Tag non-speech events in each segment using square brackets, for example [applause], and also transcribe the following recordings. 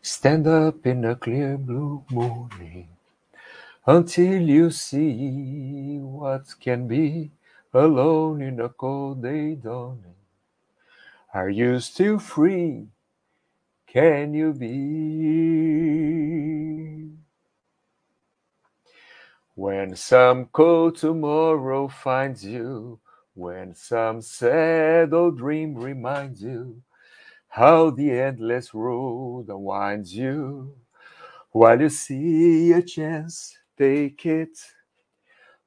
Stand up in a clear blue morning until you see what can be alone in a cold day dawning. Are you still free? Can you be? When some cold tomorrow finds you, when some sad old dream reminds you how the endless road unwinds you, while you see a chance, take it.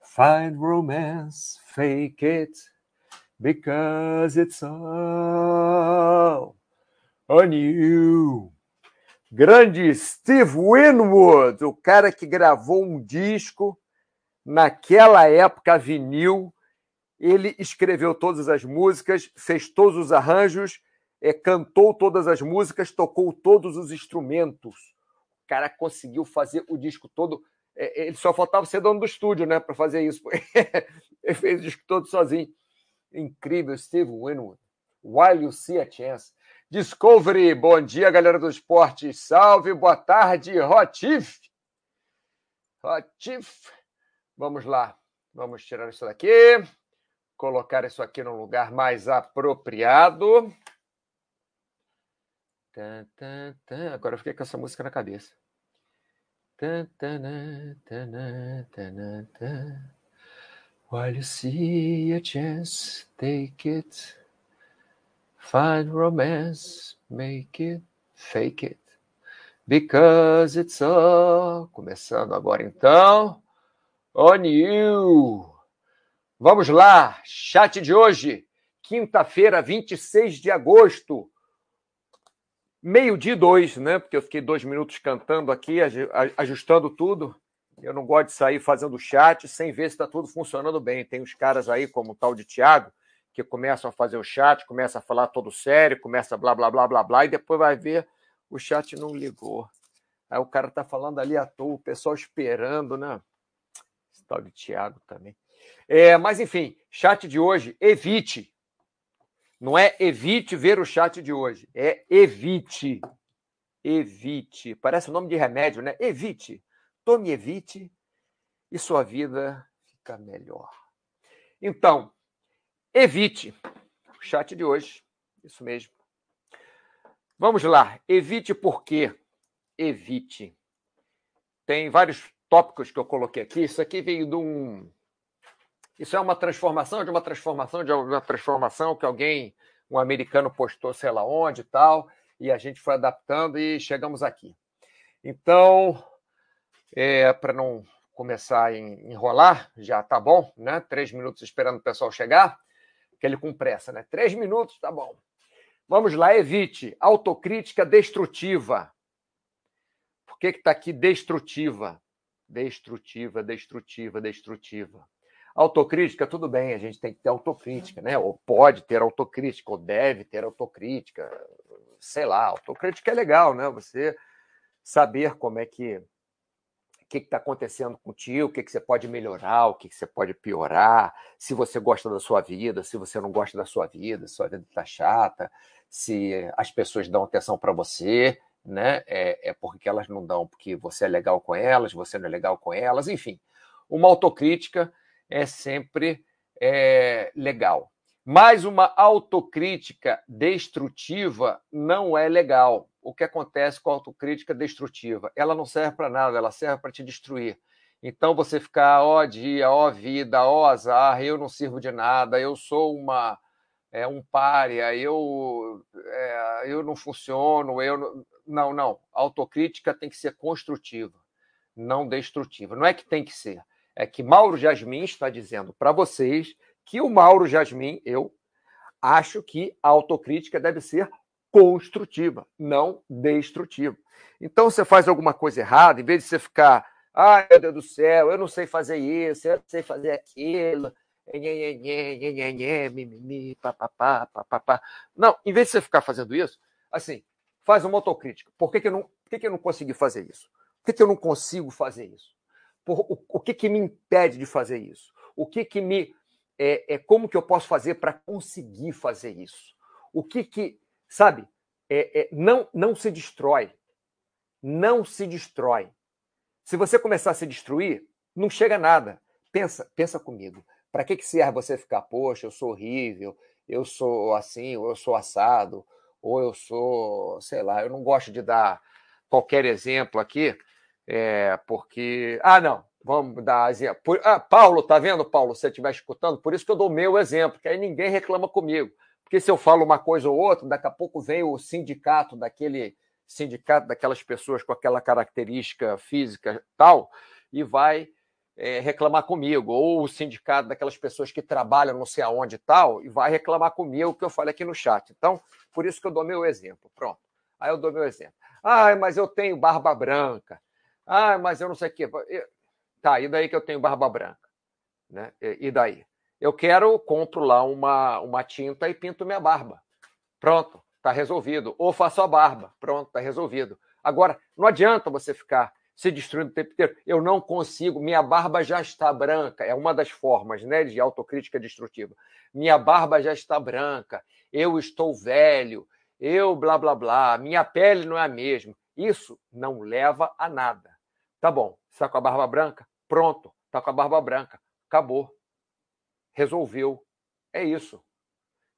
Find romance, fake it, because it's all on you. Grande Steve Winwood, o cara que gravou um disco naquela época vinil. Ele escreveu todas as músicas, fez todos os arranjos, é, cantou todas as músicas, tocou todos os instrumentos. O cara conseguiu fazer o disco todo. É, ele só faltava ser dono do estúdio, né, para fazer isso. [laughs] ele fez o disco todo sozinho. Incrível, Steve Winwood. While You See a Chance. Discovery, bom dia, galera do esporte. Salve, boa tarde, Rotif. Rotif. Vamos lá. Vamos tirar isso daqui. Colocar isso aqui no lugar mais apropriado. Agora eu fiquei com essa música na cabeça. While you see a chance, take it. Find romance, make it, fake it. Because it's all. Começando agora então. On you. Vamos lá, chat de hoje, quinta-feira, 26 de agosto. Meio-dia dois, né? Porque eu fiquei dois minutos cantando aqui, ajustando tudo. Eu não gosto de sair fazendo chat sem ver se está tudo funcionando bem. Tem uns caras aí, como o tal de Tiago, que começam a fazer o chat, começa a falar todo sério, começa blá blá blá blá blá, e depois vai ver o chat não ligou. Aí o cara tá falando ali à toa, o pessoal esperando, né? Tal de Tiago também. É, mas enfim, chat de hoje, evite. Não é evite ver o chat de hoje, é evite. Evite. Parece o nome de remédio, né? Evite. Tome evite e sua vida fica melhor. Então, Evite. O chat de hoje. Isso mesmo. Vamos lá. Evite por quê? Evite. Tem vários tópicos que eu coloquei aqui. Isso aqui veio de um. Isso é uma transformação de uma transformação de uma transformação que alguém, um americano, postou, sei lá onde e tal, e a gente foi adaptando e chegamos aqui. Então, é, para não começar a enrolar, já tá bom, né? Três minutos esperando o pessoal chegar aquele com pressa, né? Três minutos, tá bom. Vamos lá, evite. Autocrítica destrutiva. Por que está aqui destrutiva? Destrutiva, destrutiva, destrutiva. Autocrítica, tudo bem, a gente tem que ter autocrítica, né? Ou pode ter autocrítica, ou deve ter autocrítica. Sei lá, autocrítica é legal, né? Você saber como é que que está acontecendo contigo, o que, que você pode melhorar, o que, que você pode piorar, se você gosta da sua vida, se você não gosta da sua vida, se sua vida está chata, se as pessoas dão atenção para você, né? É, é porque elas não dão porque você é legal com elas, você não é legal com elas, enfim. Uma autocrítica é sempre é, legal. Mas uma autocrítica destrutiva não é legal o que acontece com a autocrítica destrutiva. Ela não serve para nada, ela serve para te destruir. Então você ficar, ó dia, ó vida, ó azar, eu não sirvo de nada, eu sou uma é um párea, eu é, eu não funciono, eu. Não, não. A autocrítica tem que ser construtiva, não destrutiva. Não é que tem que ser, é que Mauro Jasmin está dizendo para vocês que o Mauro Jasmin, eu acho que a autocrítica deve ser construtiva, não destrutiva. Então, você faz alguma coisa errada, em vez de você ficar, ai meu Deus do céu, eu não sei fazer isso, eu não sei fazer aquilo. Não, em vez de você ficar fazendo isso, assim, faz uma autocrítica. Por que, que, eu, não, por que, que eu não consegui fazer isso? Por que, que eu não consigo fazer isso? Por, o, o que, que me impede de fazer isso? O que, que me é, é como que eu posso fazer para conseguir fazer isso? O que que, sabe, é, é, não, não se destrói. Não se destrói. Se você começar a se destruir, não chega a nada. Pensa, pensa comigo. Para que, que serve você ficar, poxa, eu sou horrível, eu sou assim, eu sou assado, ou eu sou, sei lá, eu não gosto de dar qualquer exemplo aqui, é, porque. Ah, não, Vamos dar exemplo. Ah, Paulo, tá vendo, Paulo? Se você estiver escutando, por isso que eu dou meu exemplo, que aí ninguém reclama comigo. Porque se eu falo uma coisa ou outra, daqui a pouco vem o sindicato daquele sindicato daquelas pessoas com aquela característica física tal e vai é, reclamar comigo, ou o sindicato daquelas pessoas que trabalham não sei aonde tal e vai reclamar comigo que eu falei aqui no chat. Então, por isso que eu dou meu exemplo. Pronto. Aí eu dou meu exemplo. Ah, mas eu tenho barba branca. Ah, mas eu não sei o quê. Tá, e daí que eu tenho barba branca? Né? E daí? Eu quero, compro lá uma, uma tinta e pinto minha barba. Pronto, está resolvido. Ou faço a barba. Pronto, está resolvido. Agora, não adianta você ficar se destruindo o tempo inteiro. Eu não consigo, minha barba já está branca. É uma das formas né, de autocrítica destrutiva. Minha barba já está branca, eu estou velho, eu blá blá blá, minha pele não é a mesma. Isso não leva a nada. Tá bom, está com a barba branca? Pronto, tá com a barba branca. Acabou. Resolveu. É isso.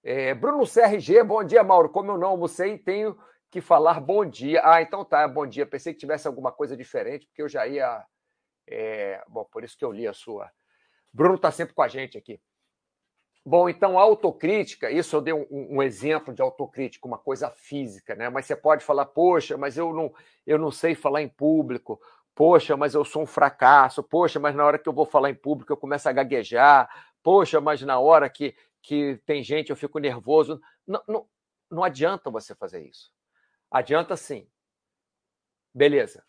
É, Bruno CRG, bom dia, Mauro. Como eu não almocei, tenho que falar bom dia. Ah, então tá, bom dia. Pensei que tivesse alguma coisa diferente, porque eu já ia. É... Bom, por isso que eu li a sua. Bruno está sempre com a gente aqui. Bom, então, autocrítica, isso eu dei um, um, exemplo de autocrítica, uma coisa física, né? Mas você pode falar, poxa, mas eu não, eu não sei falar em público, Poxa, mas eu sou um fracasso. Poxa, mas na hora que eu vou falar em público eu começo a gaguejar. Poxa, mas na hora que, que tem gente eu fico nervoso. Não, não, não adianta você fazer isso. Adianta sim. Beleza.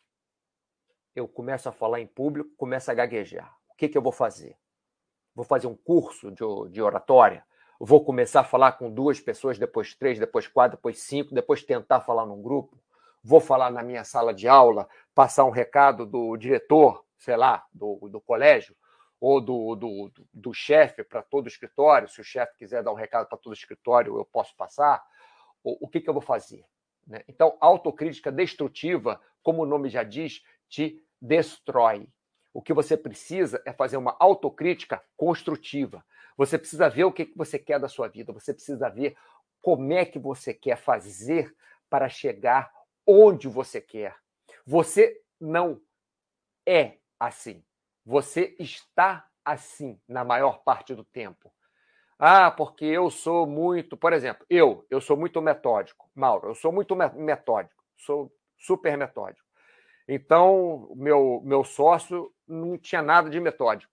Eu começo a falar em público, começo a gaguejar. O que, que eu vou fazer? Vou fazer um curso de, de oratória? Vou começar a falar com duas pessoas, depois três, depois quatro, depois cinco, depois tentar falar num grupo? vou falar na minha sala de aula, passar um recado do diretor, sei lá, do, do colégio, ou do, do, do chefe para todo o escritório. Se o chefe quiser dar um recado para todo o escritório, eu posso passar. O, o que, que eu vou fazer? Né? Então, autocrítica destrutiva, como o nome já diz, te destrói. O que você precisa é fazer uma autocrítica construtiva. Você precisa ver o que, que você quer da sua vida, você precisa ver como é que você quer fazer para chegar onde você quer. Você não é assim. Você está assim na maior parte do tempo. Ah, porque eu sou muito, por exemplo, eu, eu sou muito metódico. Mauro, eu sou muito metódico, sou super metódico. Então, meu meu sócio não tinha nada de metódico.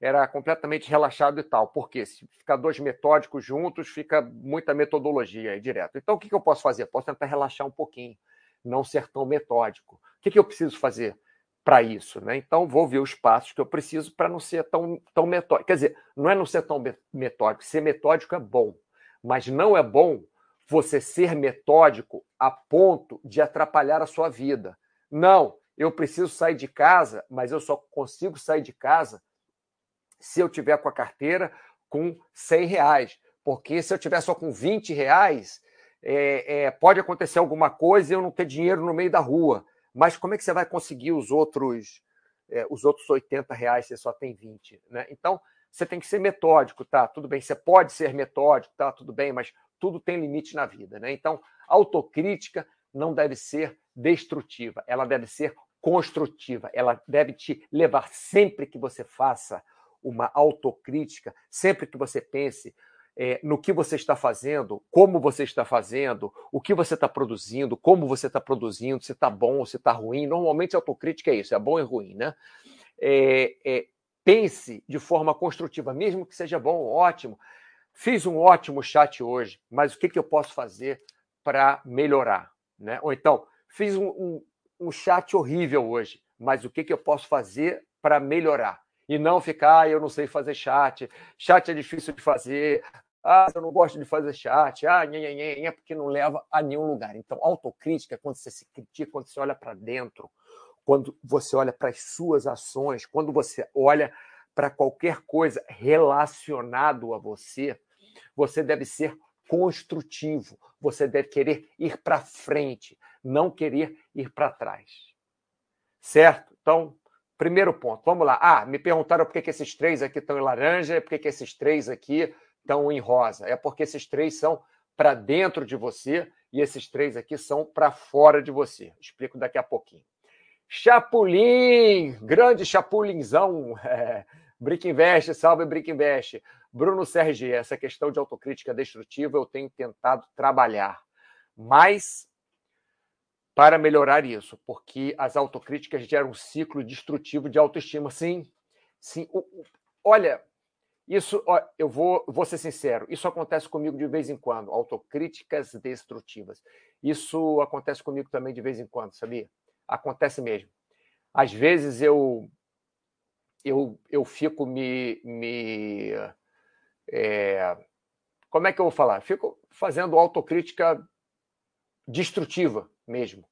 Era completamente relaxado e tal. Porque se ficar dois metódicos juntos, fica muita metodologia aí direto. Então, o que eu posso fazer? Posso tentar relaxar um pouquinho não ser tão metódico. O que, que eu preciso fazer para isso? Né? Então, vou ver os passos que eu preciso para não ser tão, tão metódico. Quer dizer, não é não ser tão metódico. Ser metódico é bom, mas não é bom você ser metódico a ponto de atrapalhar a sua vida. Não, eu preciso sair de casa, mas eu só consigo sair de casa se eu tiver com a carteira com 100 reais. Porque se eu tiver só com 20 reais, é, é, pode acontecer alguma coisa e eu não ter dinheiro no meio da rua. Mas como é que você vai conseguir os outros é, os outros 80 reais se você só tem 20? Né? Então, você tem que ser metódico, tá? Tudo bem, você pode ser metódico, tá? Tudo bem, mas tudo tem limite na vida, né? Então, autocrítica não deve ser destrutiva, ela deve ser construtiva, ela deve te levar sempre que você faça uma autocrítica, sempre que você pense é, no que você está fazendo, como você está fazendo, o que você está produzindo, como você está produzindo, se está bom se está ruim. Normalmente a autocrítica é isso, é bom e ruim, né? É, é, pense de forma construtiva, mesmo que seja bom, ótimo. Fiz um ótimo chat hoje, mas o que, que eu posso fazer para melhorar? Né? Ou então, fiz um, um, um chat horrível hoje, mas o que, que eu posso fazer para melhorar? E não ficar, eu não sei fazer chat, chat é difícil de fazer, ah, eu não gosto de fazer chat, ah, porque não leva a nenhum lugar. Então, autocrítica é quando você se critica, quando você olha para dentro, quando você olha para as suas ações, quando você olha para qualquer coisa relacionado a você, você deve ser construtivo, você deve querer ir para frente, não querer ir para trás. Certo? Então, primeiro ponto, vamos lá. Ah, me perguntaram por que, que esses três aqui estão em laranja e por que, que esses três aqui estão em rosa. É porque esses três são para dentro de você e esses três aqui são para fora de você. Explico daqui a pouquinho. Chapulim, grande chapulinzão. [laughs] É, Brick Invest, salve Brick Invest. Bruno CRG, essa questão de autocrítica destrutiva eu tenho tentado trabalhar, mas para melhorar isso, porque as autocríticas geram um ciclo destrutivo de autoestima. Sim, sim. Olha, isso, eu vou, vou ser sincero, isso acontece comigo de vez em quando, autocríticas destrutivas. Isso acontece comigo também de vez em quando, sabia? Acontece mesmo. Às vezes eu eu, eu fico me. me é, como é que eu vou falar? Fico fazendo autocrítica destrutiva mesmo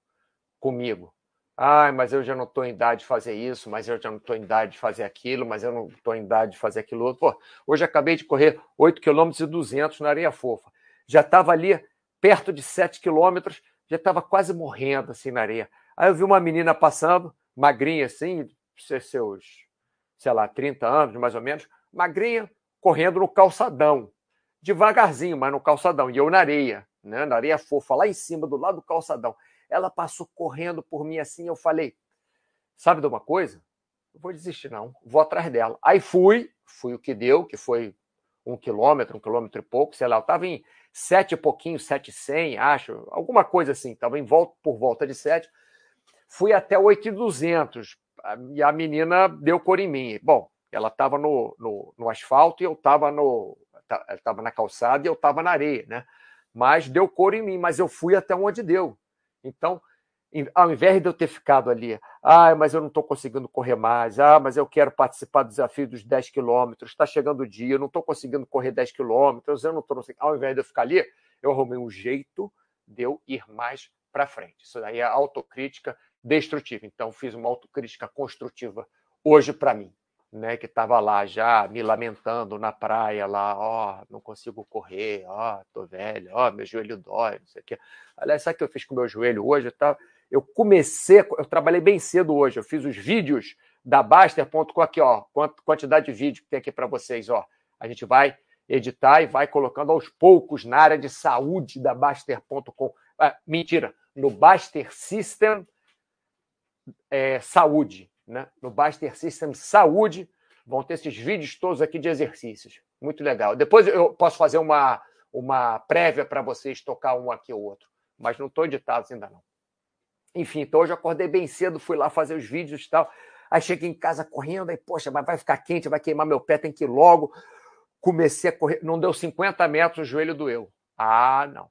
comigo. Ai, mas eu já não estou em idade de fazer isso, mas eu já não estou em idade de fazer aquilo, mas eu não estou em idade de fazer aquilo outro. Pô, hoje acabei de correr 8 km e 200 na areia fofa. Já estava ali perto de 7 km, já estava quase morrendo assim na areia. Aí eu vi uma menina passando, magrinha assim, seus sei lá, 30 anos, mais ou menos, magrinha, correndo no calçadão. Devagarzinho, mas no calçadão. E eu na areia, né? na areia fofa, lá em cima, do lado do calçadão. Ela passou correndo por mim assim, eu falei, sabe de uma coisa? Não vou desistir, não. Vou atrás dela. Aí fui, fui o que deu, que foi um quilômetro, um quilômetro e pouco, sei lá, eu estava em sete e pouquinho, sete e cem, acho, alguma coisa assim, estava em volta, por volta de sete. Fui até oito e duzentos, e a menina deu cor em mim. Bom, ela estava no, no, no, asfalto e eu estava no estava na calçada e eu estava na areia, né? Mas deu cor em mim, mas eu fui até onde deu. Então, ao invés de eu ter ficado ali, ah, mas eu não estou conseguindo correr mais, ah, mas eu quero participar do desafio dos 10 quilômetros, está chegando o dia, eu não estou conseguindo correr 10 quilômetros, eu não estou. Ao invés de eu ficar ali, eu arrumei um jeito de eu ir mais para frente. Isso daí é autocrítica destrutiva. Então, fiz uma autocrítica construtiva hoje para mim, né? Que estava lá já me lamentando na praia, lá, ó, oh, não consigo correr, ó, oh, tô velho, ó, oh, meu joelho dói, não sei o quê. Aliás, sabe o que eu fiz com meu joelho hoje? Eu, tava, eu comecei, eu trabalhei bem cedo hoje, eu fiz os vídeos da Baster.com aqui, ó, quantidade de vídeo que tem aqui para vocês, ó. A gente vai editar e vai colocando aos poucos na área de saúde da Baster.com. Ah, mentira, no Baster System é, saúde, né? no Baster System Saúde, vão ter esses vídeos todos aqui de exercícios. Muito legal. Depois eu posso fazer uma, uma prévia para vocês, tocar um aqui ou outro, mas não estou editado ainda não. Enfim, então hoje eu acordei bem cedo, fui lá fazer os vídeos e tal. Aí cheguei em casa correndo, aí, poxa, mas vai ficar quente, vai queimar meu pé, tem que ir logo. Comecei a correr, não deu 50 metros, o joelho doeu. Ah, não.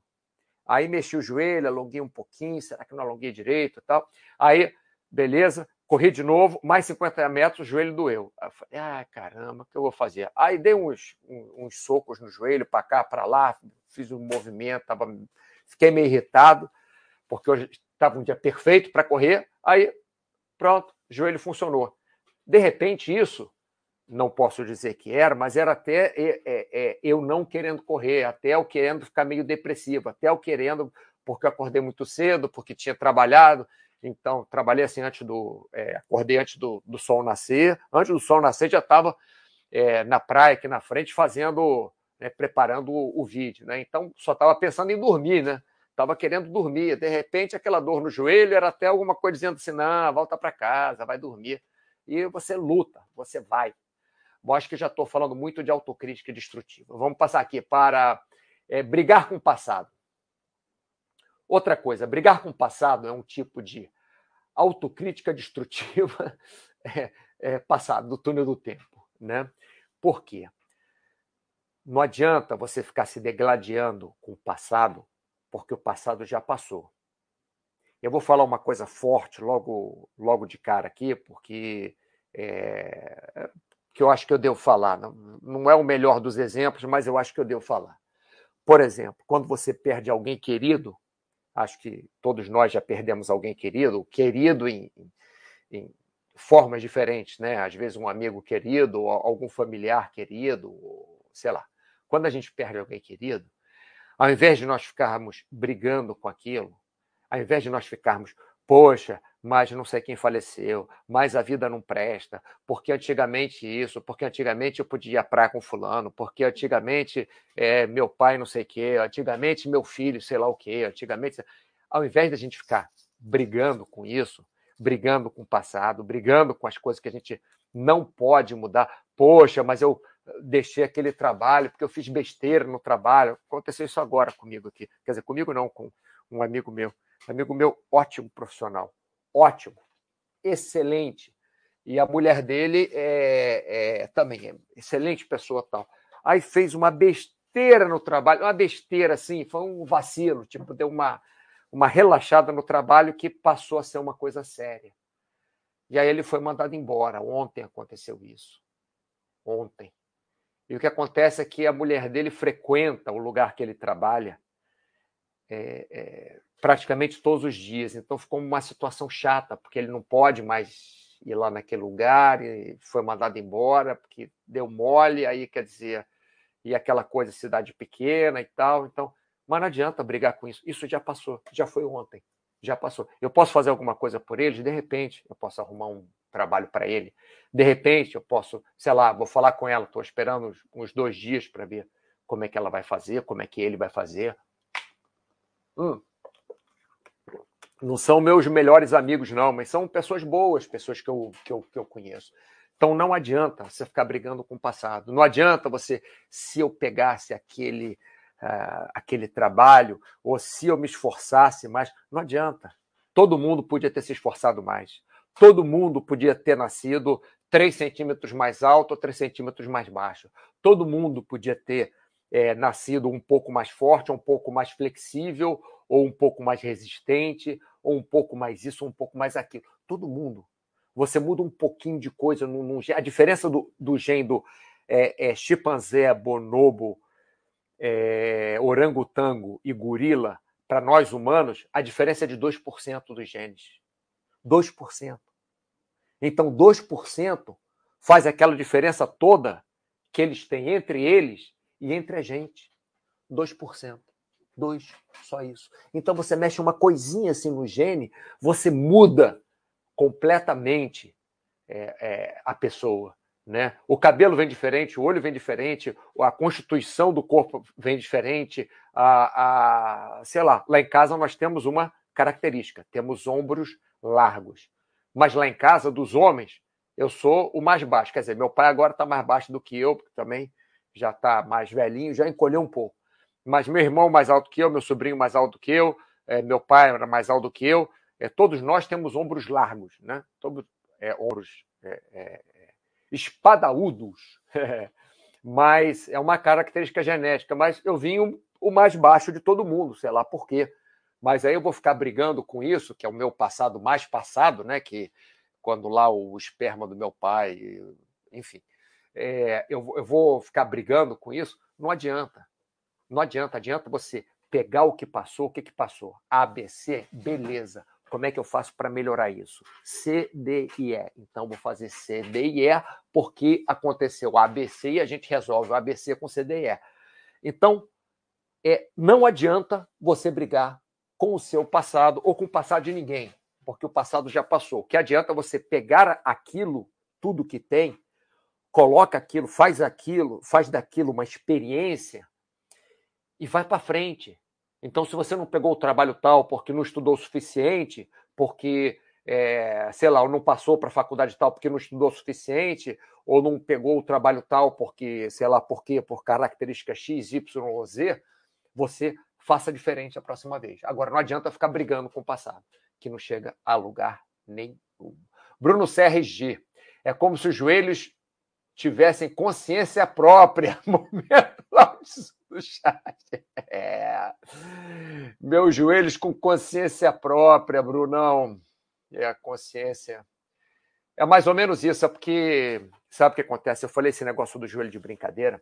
Aí mexi o joelho, alonguei um pouquinho, será que não alonguei direito e tal? Aí beleza, corri de novo, mais 50 metros, o joelho doeu. Aí eu falei, ah, caramba, o que eu vou fazer? Aí dei uns, uns socos no joelho, para cá, para lá, fiz um movimento, tava, fiquei meio irritado, porque hoje estava um dia perfeito para correr, aí pronto, joelho funcionou. De repente, isso, não posso dizer que era, mas era até é, é, é, eu não querendo correr, até eu querendo ficar meio depressivo, até eu querendo, porque eu acordei muito cedo, porque tinha trabalhado, então, trabalhei assim antes do. É, acordei antes do, do sol nascer. Antes do sol nascer, já estava é, na praia aqui na frente, fazendo, né, preparando o, o, vídeo. Né? Então, só estava pensando em dormir, né? Estava querendo dormir. De repente, aquela dor no joelho era até alguma coisa dizendo assim: não, volta para casa, vai dormir. E você luta, você vai. Bom, acho que já estou falando muito de autocrítica destrutiva. Vamos passar aqui para é, brigar com o passado. Outra coisa, brigar com o passado é um tipo de autocrítica destrutiva [laughs] é, é, passado, do túnel do tempo. Né? Por quê? Não adianta você ficar se degladiando com o passado, porque o passado já passou. Eu vou falar uma coisa forte logo, logo de cara aqui, porque é, que eu acho que eu devo falar. Não, não é o melhor dos exemplos, mas eu acho que eu devo falar. Por exemplo, quando você perde alguém querido, Acho que todos nós já perdemos alguém querido, querido em, em formas diferentes, né? Às vezes um amigo querido, algum familiar querido, sei lá. Quando a gente perde alguém querido, ao invés de nós ficarmos brigando com aquilo, ao invés de nós ficarmos, poxa, mas não sei quem faleceu, mas a vida não presta, porque antigamente isso, porque antigamente eu podia ir à praia com fulano, porque antigamente é, meu pai não sei o quê, antigamente meu filho sei lá o quê, antigamente... Ao invés da gente ficar brigando com isso, brigando com o passado, brigando com as coisas que a gente não pode mudar, poxa, mas eu deixei aquele trabalho porque eu fiz besteira no trabalho. Aconteceu isso agora comigo aqui. Quer dizer, comigo não, com um amigo meu. Amigo meu, ótimo profissional ótimo, excelente. E a mulher dele é, é, também é excelente pessoa tal. Aí fez uma besteira no trabalho, uma besteira assim, foi um vacilo, tipo, deu uma, uma relaxada no trabalho que passou a ser uma coisa séria. E aí ele foi mandado embora. Ontem aconteceu isso. Ontem. E o que acontece é que a mulher dele frequenta o lugar que ele trabalha é, é, praticamente todos os dias. Então ficou uma situação chata, porque ele não pode mais ir lá naquele lugar e foi mandado embora porque deu mole, aí quer dizer, e aquela coisa cidade pequena e tal. Então, mas não adianta brigar com isso. Isso já passou, já foi ontem, já passou. Eu posso fazer alguma coisa por eles, de repente, eu posso arrumar um trabalho para ele. De repente, eu posso, sei lá, vou falar com ela, estou esperando uns, uns dois dias para ver como é que ela vai fazer, como é que ele vai fazer. Hum, não são meus melhores amigos, não, mas são pessoas boas, pessoas que eu, que eu, que eu conheço. Então não adianta você ficar brigando com o passado. Não adianta você, se eu pegasse aquele, uh, aquele trabalho, ou se eu me esforçasse mais, não adianta. Todo mundo podia ter se esforçado mais. Todo mundo podia ter nascido 3 centímetros mais alto ou 3 centímetros mais baixo. Todo mundo podia ter é, nascido um pouco mais forte, um pouco mais flexível, ou um pouco mais resistente, ou um pouco mais isso, ou um pouco mais aquilo. Todo mundo. Você muda um pouquinho de coisa no, no A diferença do, do gene do é, é, chimpanzé, bonobo, é, orangotango e gorila, para nós humanos, a diferença é de 2% dos genes. 2%. Então, 2% faz aquela diferença toda que eles têm entre eles e entre a gente. 2%. Dois, só isso. Então você mexe uma coisinha assim no gene, você muda completamente é, é, a pessoa. Né? O cabelo vem diferente, o olho vem diferente, a constituição do corpo vem diferente. A, a, sei lá, lá em casa nós temos uma característica: temos ombros largos. Mas lá em casa, dos homens, eu sou o mais baixo. Quer dizer, meu pai agora está mais baixo do que eu, porque também já está mais velhinho, já encolheu um pouco mas meu irmão mais alto que eu, meu sobrinho mais alto que eu, é, meu pai era mais alto que eu, é, todos nós temos ombros largos, né? Todos, é, ombros é, é, espadaúdos, [laughs] mas é uma característica genética. Mas eu vim o, o mais baixo de todo mundo, sei lá por quê. Mas aí eu vou ficar brigando com isso, que é o meu passado mais passado, né? Que quando lá o esperma do meu pai, enfim, é, eu, eu vou ficar brigando com isso, não adianta. Não adianta, adianta você pegar o que passou, o que, que passou. A, B, C, beleza. Como é que eu faço para melhorar isso? C, D e E. Então, vou fazer C, D e E, porque aconteceu A, B, C e a gente resolve o A, B, C com C, D e E. Então, é, não adianta você brigar com o seu passado ou com o passado de ninguém, porque o passado já passou. O que adianta você pegar aquilo, tudo que tem, coloca aquilo, faz aquilo, faz daquilo uma experiência e vai para frente. Então, se você não pegou o trabalho tal porque não estudou o suficiente, porque, é, sei lá, ou não passou para a faculdade tal porque não estudou o suficiente, ou não pegou o trabalho tal porque, sei lá, por quê, por característica X, Y ou Z, você faça diferente a próxima vez. Agora, não adianta ficar brigando com o passado, que não chega a lugar nenhum. Bruno Serres G. É como se os joelhos tivessem consciência própria. [laughs] Momento do chat. É. Meus joelhos com consciência própria, Brunão. É a consciência. É mais ou menos isso, é porque sabe o que acontece? Eu falei esse negócio do joelho de brincadeira,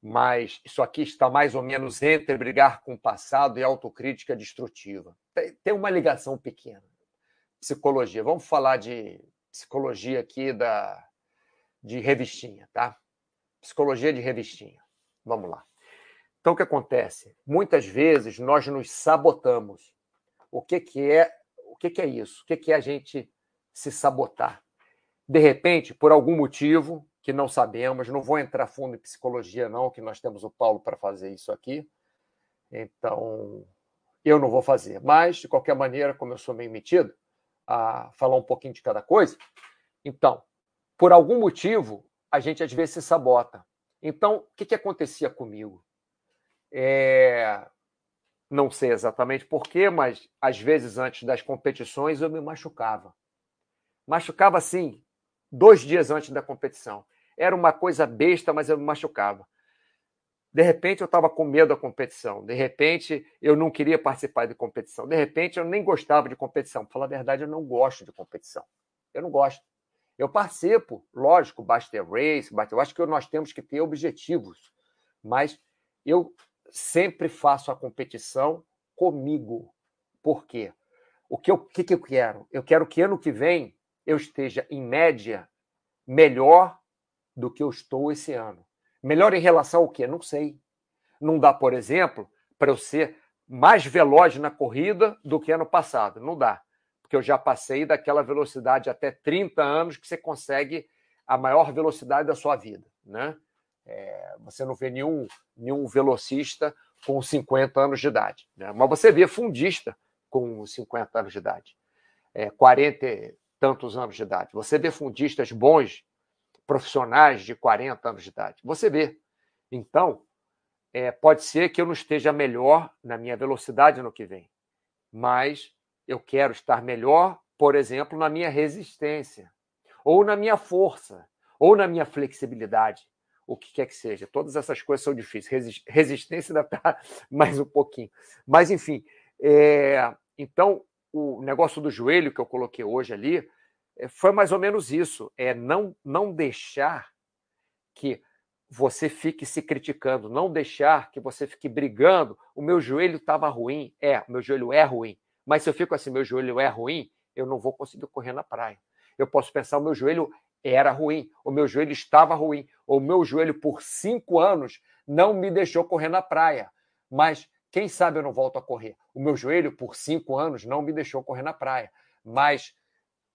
mas isso aqui está mais ou menos entre brigar com o passado e autocrítica destrutiva. Tem, uma ligação pequena. psicologia. Vamos falar de psicologia aqui da de revistinha, tá? Psicologia de revistinha. Vamos lá. Então, o que acontece? Muitas vezes nós nos sabotamos. O que, que é o que, que é isso? O que, que é a gente se sabotar? De repente, por algum motivo que não sabemos, não vou entrar fundo em psicologia, não, que nós temos o Paulo para fazer isso aqui. Então, eu não vou fazer. Mas, de qualquer maneira, como eu sou meio metido a falar um pouquinho de cada coisa, então, por algum motivo, a gente às vezes se sabota. Então, o que, que acontecia comigo? É... Não sei exatamente porquê, mas às vezes antes das competições eu me machucava. Machucava assim, dois dias antes da competição. Era uma coisa besta, mas eu me machucava. De repente eu estava com medo da competição. De repente eu não queria participar de competição. De repente eu nem gostava de competição. Para falar a verdade, eu não gosto de competição. Eu não gosto. Eu participo, lógico, basta ter race, eu acho que nós temos que ter objetivos, mas eu sempre faço a competição comigo. Por quê? O que eu, que eu quero? Eu quero que ano que vem eu esteja, em média, melhor do que eu estou esse ano. Melhor em relação ao quê? Não sei. Não dá, por exemplo, para eu ser mais veloz na corrida do que ano passado. Não dá porque eu já passei daquela velocidade até 30 anos que você consegue a maior velocidade da sua vida, né? É, você não vê nenhum, nenhum velocista com 50 anos de idade, né? mas você vê fundista com 50 anos de idade, é, 40 e tantos anos de idade. Você vê fundistas bons, profissionais de 40 anos de idade. Você vê. Então, é, pode ser que eu não esteja melhor na minha velocidade no que vem, mas eu quero estar melhor, por exemplo, na minha resistência, ou na minha força, ou na minha flexibilidade, o que quer que seja. Todas essas coisas são difíceis. Resistência ainda está [laughs] mais um pouquinho. Mas, enfim, é... então, o negócio do joelho que eu coloquei hoje ali é, foi mais ou menos isso: é não, não deixar que você fique se criticando, não deixar que você fique brigando. O meu joelho estava ruim. É, o meu joelho é ruim. Mas se eu fico assim, meu joelho é ruim, eu não vou conseguir correr na praia. Eu posso pensar, o meu joelho era ruim, o meu joelho estava ruim, o meu joelho por cinco anos não me deixou correr na praia. Mas quem sabe eu não volto a correr. O meu joelho por cinco anos não me deixou correr na praia. Mas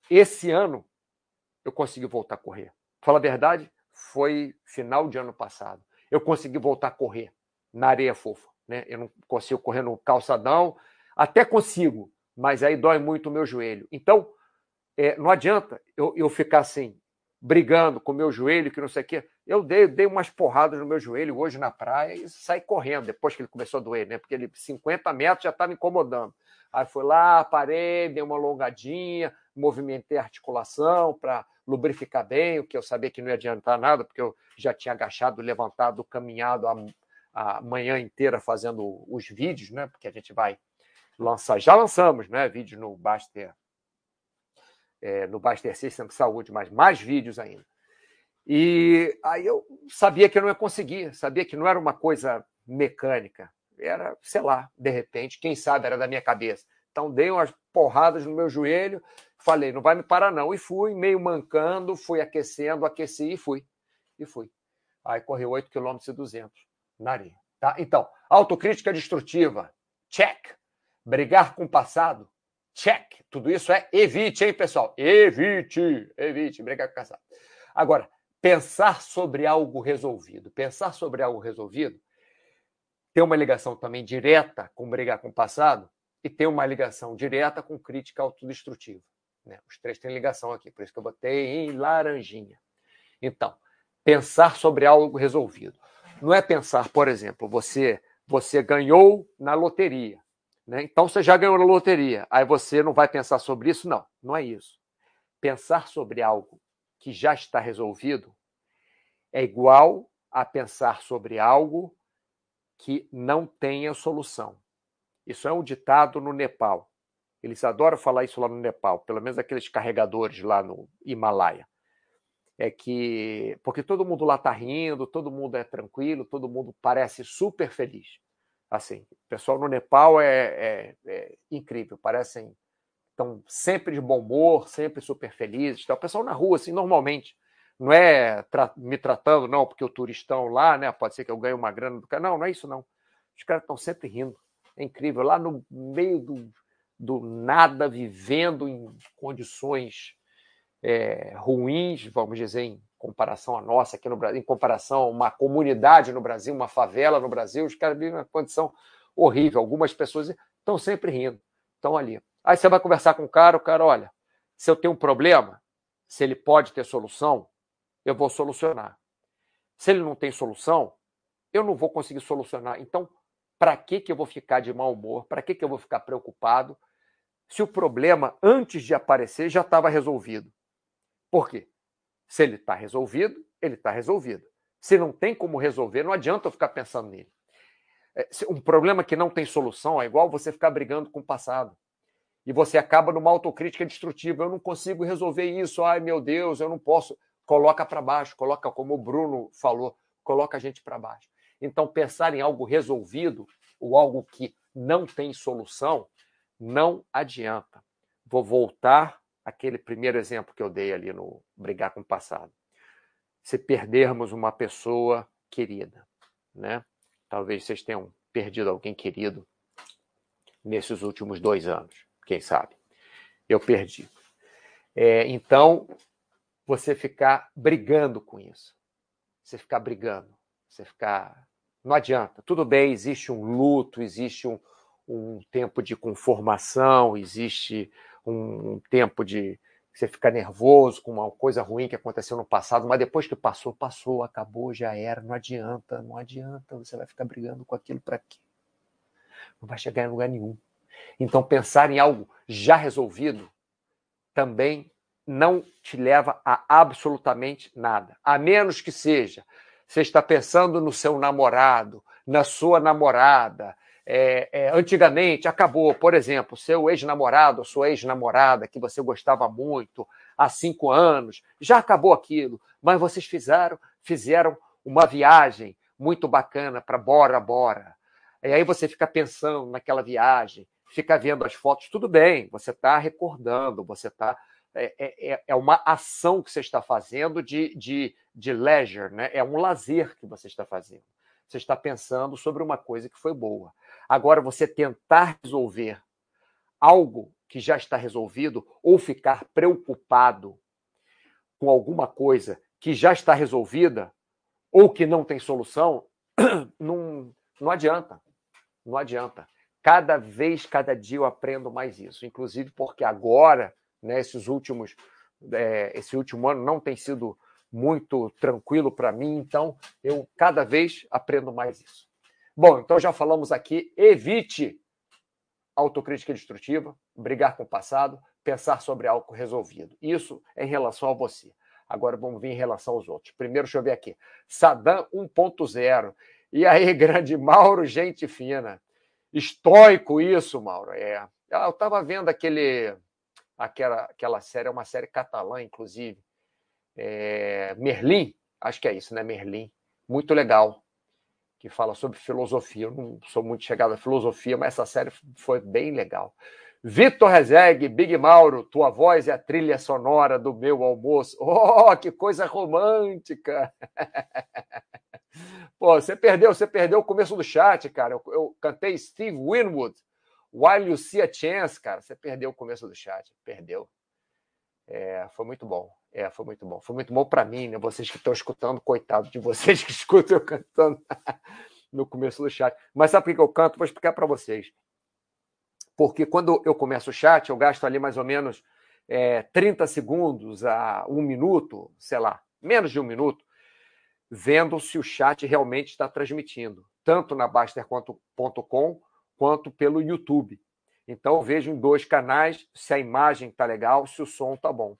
esse ano eu consegui voltar a correr. Fala a verdade, foi final de ano passado. Eu consegui voltar a correr na areia fofa. Né? Eu não consigo correr no calçadão, até consigo, mas aí dói muito o meu joelho. Então, é, não adianta eu, eu ficar assim, brigando com o meu joelho, que não sei o quê. Eu dei, dei umas porradas no meu joelho hoje na praia e saí correndo, depois que ele começou a doer, né? Porque ele 50 metros já estava me incomodando. Aí fui lá, parei, dei uma alongadinha, movimentei a articulação para lubrificar bem, o que eu sabia que não ia adiantar nada, porque eu já tinha agachado, levantado, caminhado a, a manhã inteira fazendo os vídeos, né? Porque a gente vai lançar. Já lançamos né, vídeos no Baster, é, no Baster System Saúde, mas mais vídeos ainda. E aí eu sabia que eu não ia conseguir, sabia que não era uma coisa mecânica, era, sei lá, de repente, quem sabe era da minha cabeça. Então dei umas porradas no meu joelho, falei, não vai me parar não. E fui, meio mancando, fui aquecendo, aqueci e fui. E fui. Aí corri 8 km e 200 na areia. Tá? Então, autocrítica destrutiva, check. Brigar com o passado? Check. Tudo isso é evite, hein, pessoal? Evite, evite brigar com o passado. Agora, pensar sobre algo resolvido. Pensar sobre algo resolvido tem uma ligação também direta com brigar com o passado e tem uma ligação direta com crítica autodestrutiva. Né? Os três têm ligação aqui, por isso que eu botei em laranjinha. Então, pensar sobre algo resolvido. Não é pensar, por exemplo, você você ganhou na loteria. Né? Então você já ganhou na loteria. Aí você não vai pensar sobre isso? Não, não é isso. Pensar sobre algo que já está resolvido é igual a pensar sobre algo que não tenha solução. Isso é um ditado no Nepal. Eles adoram falar isso lá no Nepal, pelo menos aqueles carregadores lá no Himalaia. É que. Porque todo mundo lá está rindo, todo mundo é tranquilo, todo mundo parece super feliz. Assim, o pessoal no Nepal é, é, é incrível, parecem estão sempre de bom humor, sempre super felizes. Então, o pessoal na rua, assim, normalmente, não é tra me tratando, não, porque o turistão lá, né? Pode ser que eu ganhe uma grana do cara. Não, não é isso, não. Os caras estão sempre rindo. É incrível. Lá no meio do, do nada, vivendo em condições é, ruins, vamos dizer, em comparação à nossa aqui no Brasil, em comparação a uma comunidade no Brasil, uma favela no Brasil, os caras vivem uma condição horrível. Algumas pessoas estão sempre rindo, estão ali. Aí você vai conversar com o cara, o cara, olha, se eu tenho um problema, se ele pode ter solução, eu vou solucionar. Se ele não tem solução, eu não vou conseguir solucionar. Então, para que, que eu vou ficar de mau humor? Para que, que eu vou ficar preocupado se o problema, antes de aparecer, já estava resolvido? Por quê? Se ele está resolvido, ele está resolvido. Se não tem como resolver, não adianta eu ficar pensando nele. É, um problema que não tem solução é igual você ficar brigando com o passado. E você acaba numa autocrítica destrutiva. Eu não consigo resolver isso. Ai, meu Deus, eu não posso. Coloca para baixo, coloca, como o Bruno falou, coloca a gente para baixo. Então, pensar em algo resolvido ou algo que não tem solução não adianta. Vou voltar àquele primeiro exemplo que eu dei ali no brigar com o passado. Se perdermos uma pessoa querida, né? Talvez vocês tenham perdido alguém querido nesses últimos dois anos, quem sabe? Eu perdi. É, então, você ficar brigando com isso, você ficar brigando, você ficar. Não adianta. Tudo bem, existe um luto, existe um, um tempo de conformação, existe um, um tempo de você ficar nervoso com uma coisa ruim que aconteceu no passado, mas depois que passou, passou, acabou, já era, não adianta, não adianta, você vai ficar brigando com aquilo para quê? Não vai chegar em lugar nenhum. Então, pensar em algo já resolvido também não te leva a absolutamente nada, a menos que seja você está pensando no seu namorado, na sua namorada, é, é, antigamente acabou, por exemplo, seu ex-namorado, sua ex-namorada, que você gostava muito há cinco anos, já acabou aquilo, mas vocês fizeram, fizeram uma viagem muito bacana para Bora Bora. E aí você fica pensando naquela viagem, fica vendo as fotos, tudo bem, você está recordando, você está. É, é, é, é uma ação que você está fazendo de, de, de leisure, né? é um lazer que você está fazendo. Você está pensando sobre uma coisa que foi boa. Agora, você tentar resolver algo que já está resolvido ou ficar preocupado com alguma coisa que já está resolvida ou que não tem solução, [clears throat] não, não adianta. Não adianta. Cada vez, cada dia eu aprendo mais isso. Inclusive porque agora, né, esses últimos, é, esse último ano não tem sido muito tranquilo para mim, então eu cada vez aprendo mais isso. Bom, então já falamos aqui, evite autocrítica destrutiva, brigar com o passado, pensar sobre algo resolvido. Isso é em relação a você. Agora vamos ver em relação aos outros. Primeiro, deixa eu ver aqui. Saddam 1.0. E aí, [laughs] grande Mauro, gente fina. Estoico isso, Mauro. É. Eu estava vendo aquele, aquela, aquela série, é uma série catalã, inclusive. É, Merlin, acho que é isso, né? Merlin. Muito legal que fala sobre filosofia. Eu não sou muito chegado à filosofia, mas essa série foi bem legal. Vitor Rezeg, Big Mauro, tua voz é a trilha sonora do meu almoço. [laughs] Oh, que coisa romântica! [laughs] Pô, você perdeu, você perdeu o começo do chat, cara. Eu, eu cantei Steve Winwood, While You See a Chance, cara. Você perdeu o começo do chat, perdeu. É, foi muito bom. É, foi muito bom. Foi muito bom para mim, né? Vocês que estão escutando, coitado de vocês que [laughs] escutam eu cantando [laughs] no começo do chat. Mas sabe por que eu canto? Vou explicar para vocês. Porque quando eu começo o chat, eu gasto ali mais ou menos é, 30 segundos a um minuto, sei lá, menos de um minuto, vendo se o chat realmente está transmitindo, tanto na Baster.com quanto pelo YouTube. Então, eu vejo em dois canais se a imagem está legal, se o som está bom.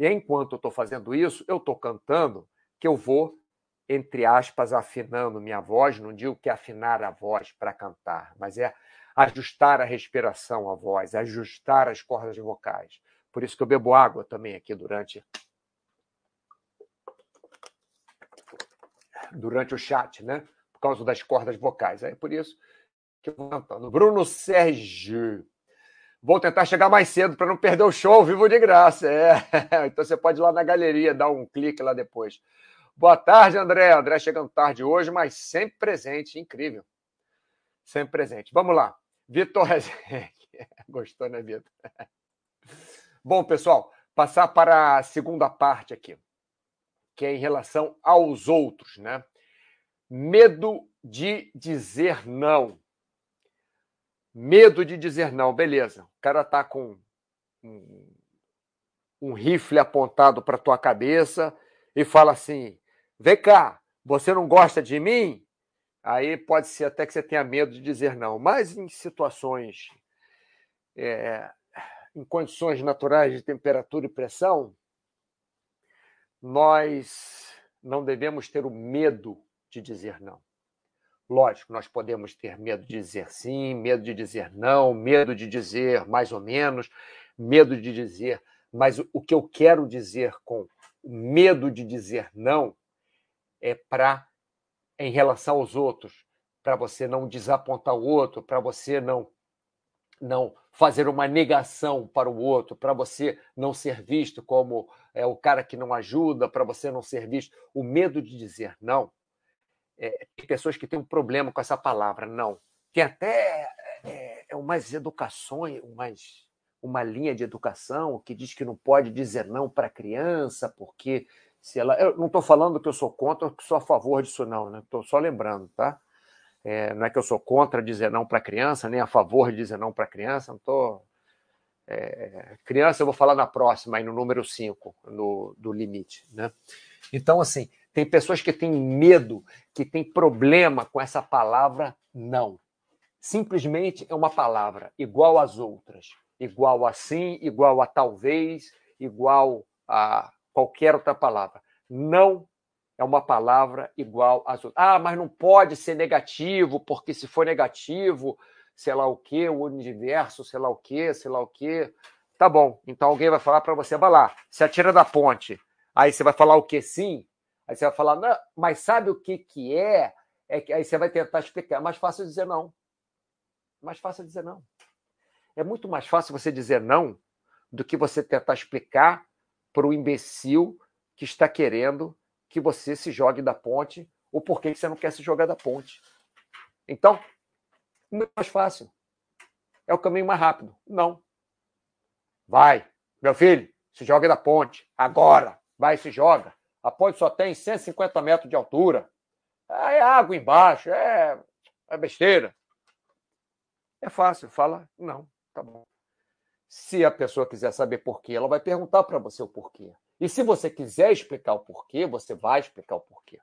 E enquanto eu estou fazendo isso, eu estou cantando que eu vou, entre aspas, afinando minha voz. Não digo que é afinar a voz para cantar, mas é ajustar a respiração, a voz, ajustar as cordas vocais. Por isso que eu bebo água também aqui durante durante o chat, né? Por causa das cordas vocais. É por isso que eu vou cantando. Bruno Sérgio. Vou tentar chegar mais cedo para não perder o show vivo de graça. É. [laughs] Então você pode ir lá na galeria, dar um clique lá depois. Boa tarde, André. André chegando tarde hoje, mas sempre presente. Incrível. Sempre presente. Vamos lá. Vitor Rezende. [laughs] Gostou, né, Vitor? [laughs] Bom, pessoal, passar para a segunda parte aqui, que é em relação aos outros, né? Medo de dizer não. Medo de dizer não, beleza. O cara tá com um, um rifle apontado para tua cabeça e fala assim: vem cá, você não gosta de mim? Aí pode ser até que você tenha medo de dizer não. Mas em situações, é, em condições naturais de temperatura e pressão, nós não devemos ter o medo de dizer não. Lógico, nós podemos ter medo de dizer sim, medo de dizer não, medo de dizer mais ou menos, medo de dizer. Mas o que eu quero dizer com medo de dizer não é para, em relação aos outros, para você não desapontar o outro, para você não não fazer uma negação para o outro, para você não ser visto como é, o cara que não ajuda, para você não ser visto. O medo de dizer não é, pessoas que têm um problema com essa palavra, não. Tem até é, é umas educações, umas, uma linha de educação que diz que não pode dizer não para a criança, porque se ela. Eu não estou falando que eu sou contra ou que sou a favor disso, não, né? Estou só lembrando, tá? É, não é que eu sou contra dizer não para criança, nem a favor de dizer não para criança, não estou. É, criança, eu vou falar na próxima, aí no número 5, no, do limite. Né? Então, assim, tem pessoas que têm medo, que têm problema com essa palavra não. Simplesmente é uma palavra igual às outras. Igual a sim, igual a talvez, igual a qualquer outra palavra. Não é uma palavra igual às outras. Ah, mas não pode ser negativo, porque se for negativo, sei lá o quê, o universo, sei lá o quê, sei lá o quê. Tá bom, então alguém vai falar para você, vai lá, se atira da ponte. Aí você vai falar o quê? Sim. Aí você vai falar, não, mas sabe o que, que é? é que, aí você vai tentar explicar. É mais fácil dizer não. Mais fácil dizer não. É muito mais fácil você dizer não do que você tentar explicar para o imbecil que está querendo que você se jogue da ponte ou por que você não quer se jogar da ponte. Então, muito mais fácil. É o caminho mais rápido. Não. Vai, meu filho, se joga da ponte. Agora. Vai, se joga. A ponte só tem 150 metros de altura. É água embaixo, é, é besteira. É fácil, fala, não, tá bom. Se a pessoa quiser saber porquê, ela vai perguntar para você o porquê. E se você quiser explicar o porquê, você vai explicar o porquê.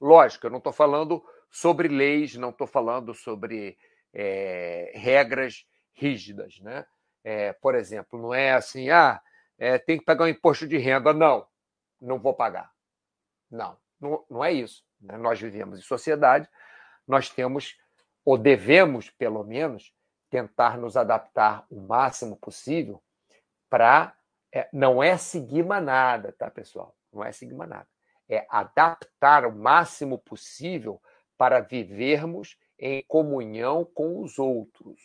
Lógico, eu não estou falando sobre leis, não estou falando sobre é, regras rígidas. Né? É, por exemplo, não é assim, ah, é, tem que pagar um imposto de renda. Não não vou pagar. Não, não, não é isso. Né? Nós vivemos em sociedade, nós temos, ou devemos, pelo menos, tentar nos adaptar o máximo possível para. É, não é seguir manada, tá, pessoal? Não é seguir manada. É adaptar o máximo possível para vivermos em comunhão com os outros,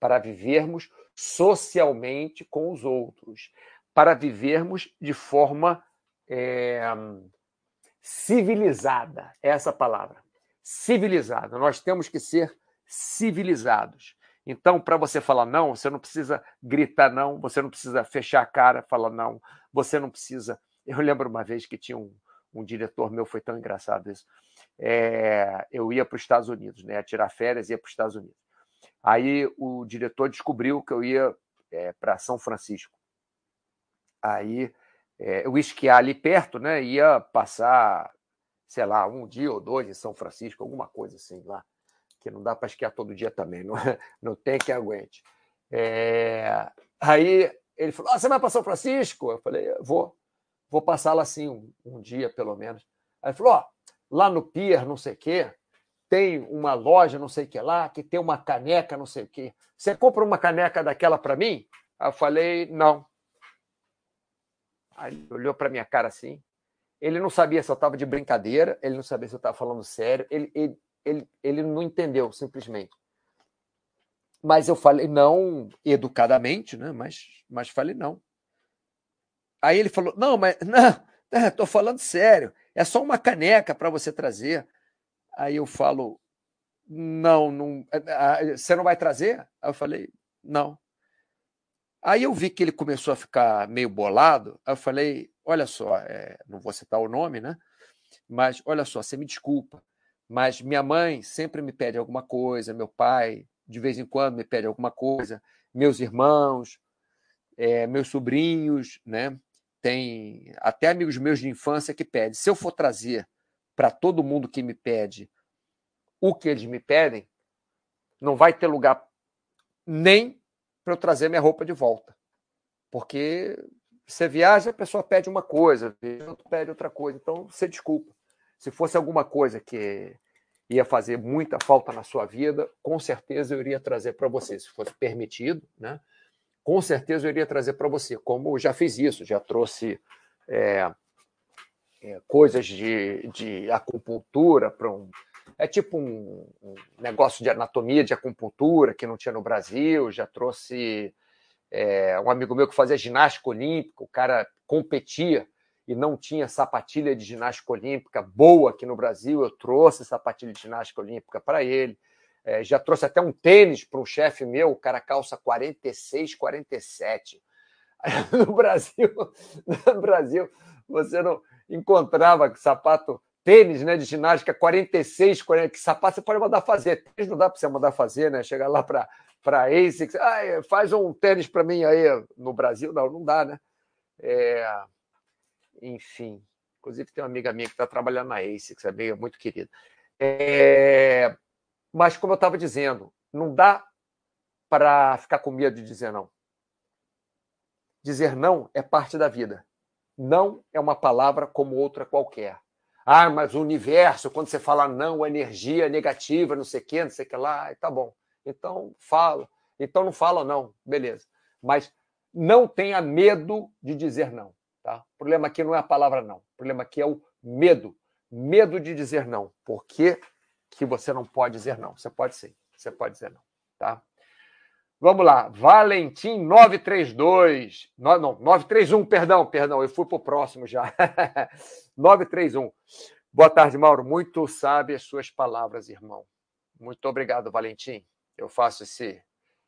para vivermos socialmente com os outros, para vivermos de forma é, civilizada, essa palavra. Civilizada. Nós temos que ser civilizados. Então, para você falar não, você não precisa gritar não, você não precisa fechar a cara, falar não, você não precisa. Eu lembro uma vez que tinha um, um diretor meu, foi tão engraçado isso. É, eu ia para os Estados Unidos, né? tirar férias, ia para os Estados Unidos. Aí o diretor descobriu que eu ia é, para São Francisco. Aí é, eu esquiar ali perto, né? Ia passar, sei lá, um dia ou dois em São Francisco, alguma coisa assim lá, que não dá para esquiar todo dia também, [laughs] não, não tem que aguente. É, aí ele falou: ah, você vai para São Francisco? Eu falei: vou, vou passar lá assim um, um dia pelo menos. Aí ele falou: ó, lá no Pier, não sei o quê, tem uma loja, não sei o que lá, que tem uma caneca, não sei o quê. Você compra uma caneca daquela para mim? Eu falei: não. Aí ele olhou para minha cara assim. Ele não sabia se eu estava de brincadeira, ele não sabia se eu estava falando sério, ele, ele, ele, ele não entendeu, simplesmente. Mas eu falei não educadamente, né? Mas, mas falei não. Aí ele falou: não, mas [laughs] não, estou falando sério. É só uma caneca para você trazer. Aí eu falo: não, não, você não vai trazer? Aí eu falei: não. Aí eu vi que ele começou a ficar meio bolado. Aí eu falei: olha só, é, não vou citar o nome, né? Mas olha só, você me desculpa, mas minha mãe sempre me pede alguma coisa, meu pai de vez em quando me pede alguma coisa, meus irmãos, é, meus sobrinhos, né? Tem até amigos meus de infância que pedem. Se eu for trazer para todo mundo que me pede o que eles me pedem, não vai ter lugar nem para eu trazer minha roupa de volta. Porque você viaja, a pessoa pede uma coisa, pede outra coisa. Então, você desculpa. Se fosse alguma coisa que ia fazer muita falta na sua vida, com certeza eu iria trazer para você, se fosse permitido, né? Com certeza eu iria trazer para você, como eu já fiz isso, já trouxe é, é, coisas de, de acupuntura para um. É tipo um, um, negócio de anatomia de acupuntura que não tinha no Brasil, já trouxe é, um amigo meu que fazia ginástica olímpica, o cara competia e não tinha sapatilha de ginástica olímpica boa aqui no Brasil, eu trouxe sapatilha de ginástica olímpica para ele. É, já trouxe até um tênis para um chefe meu, o cara calça 46, 47. [laughs] No Brasil, [laughs] no Brasil, você não encontrava sapato, tênis né, de ginástica 46, 40, que sapato você pode mandar fazer. Tênis não dá para você mandar fazer, né? Chegar lá para ASICS, ah, faz um tênis para mim aí no Brasil, não, não dá, né? É, enfim. Inclusive, tem uma amiga minha que está trabalhando na que é muito querida. É... Mas, como eu estava dizendo, não dá para ficar com medo de dizer não. Dizer não é parte da vida. Não é uma palavra como outra qualquer. Ah, mas o universo, quando você fala não, a energia é negativa, não sei o quê, não sei o que lá, tá bom. Então fala. Então não fala não, beleza. Mas não tenha medo de dizer não. Tá? O problema aqui não é a palavra não. O problema aqui é o medo. Medo de dizer não. Por que, que você não pode dizer não? Você pode sim. Você pode dizer não. Tá? Vamos lá. Valentim 932. No, não, 931, perdão, perdão. Eu fui para o próximo já. [laughs] 931. Boa tarde, Mauro. Muito sabe as suas palavras, irmão. Muito obrigado, Valentim. Eu faço esse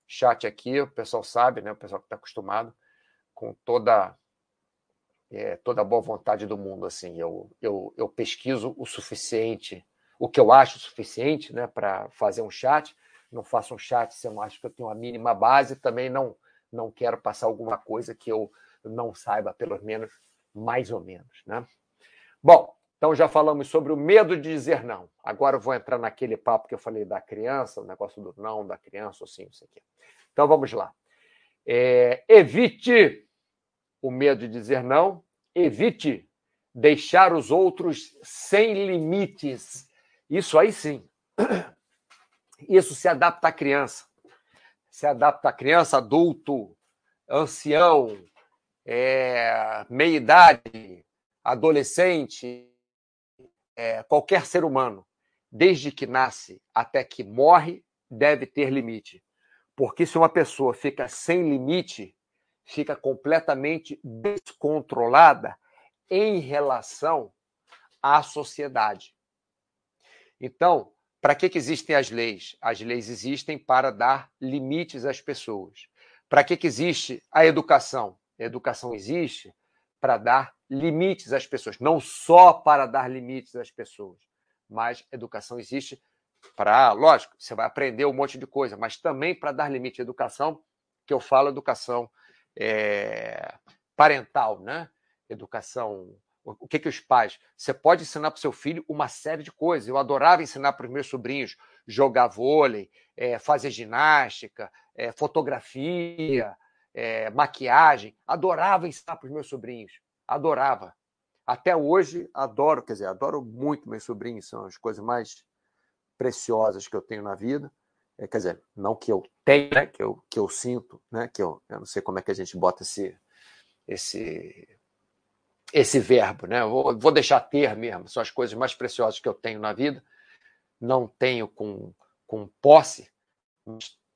chat aqui, o pessoal sabe, né? O pessoal que está acostumado com toda é, toda a boa vontade do mundo. Assim, eu, eu, eu pesquiso o suficiente, o que eu acho suficiente, né, para fazer um chat. Não faço um chat se eu não acho que eu tenho a mínima base. Também não não quero passar alguma coisa que eu não saiba, pelo menos mais ou menos, né? Bom, então já falamos sobre o medo de dizer não. Agora eu vou entrar naquele papo que eu falei da criança, o negócio do não da criança, assim, isso aqui. Então vamos lá. É, evite o medo de dizer não, evite deixar os outros sem limites. Isso aí sim. [clears throat] Isso se adapta à criança. Se adapta à criança, adulto, ancião, é, meia-idade, adolescente, é, qualquer ser humano, desde que nasce até que morre, deve ter limite. Porque se uma pessoa fica sem limite, fica completamente descontrolada em relação à sociedade. Então, para que, que existem as leis? As leis existem para dar limites às pessoas. Para que, que existe a educação? A educação existe para dar limites às pessoas, não só para dar limites às pessoas, mas educação existe para, lógico, você vai aprender um monte de coisa, mas também para dar limite à educação, que eu falo educação é, parental, né? Educação. O que que os pais? Você pode ensinar para seu filho uma série de coisas. Eu adorava ensinar para os meus sobrinhos jogar vôlei, é, fazer ginástica, é, fotografia, é, maquiagem. Adorava ensinar para os meus sobrinhos. Adorava. Até hoje adoro, quer dizer, adoro muito meus sobrinhos, são as coisas mais preciosas que eu tenho na vida. É, quer dizer, não que eu tenha, né, que, eu, que eu sinto, né, que eu, eu não sei como é que a gente bota esse, esse, esse verbo, né? Vou, vou deixar ter mesmo, são as coisas mais preciosas que eu tenho na vida. Não tenho com, com posse,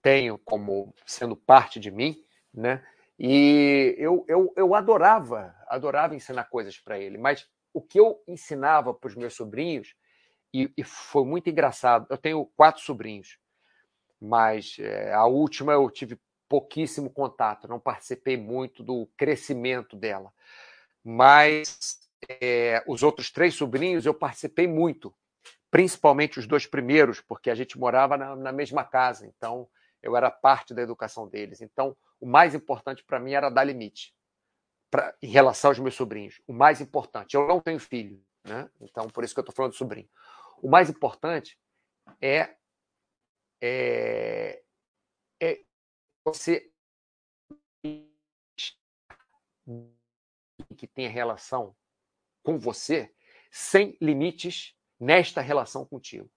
tenho como sendo parte de mim, né? E eu, eu, eu adorava, adorava ensinar coisas para ele, mas o que eu ensinava para os meus sobrinhos, e, e, foi muito engraçado, eu tenho quatro sobrinhos, mas é, a última eu tive pouquíssimo contato, não participei muito do crescimento dela. Mas é, os outros três sobrinhos eu participei muito, principalmente os dois primeiros, porque a gente morava na, na mesma casa, então eu era parte da educação deles. Então, o mais importante para mim era dar limite pra, em relação aos meus sobrinhos. O mais importante, eu não tenho filho, né? então por isso que eu estou falando de sobrinho. O mais importante é, é, é você que tem relação com você sem limites nesta relação contigo.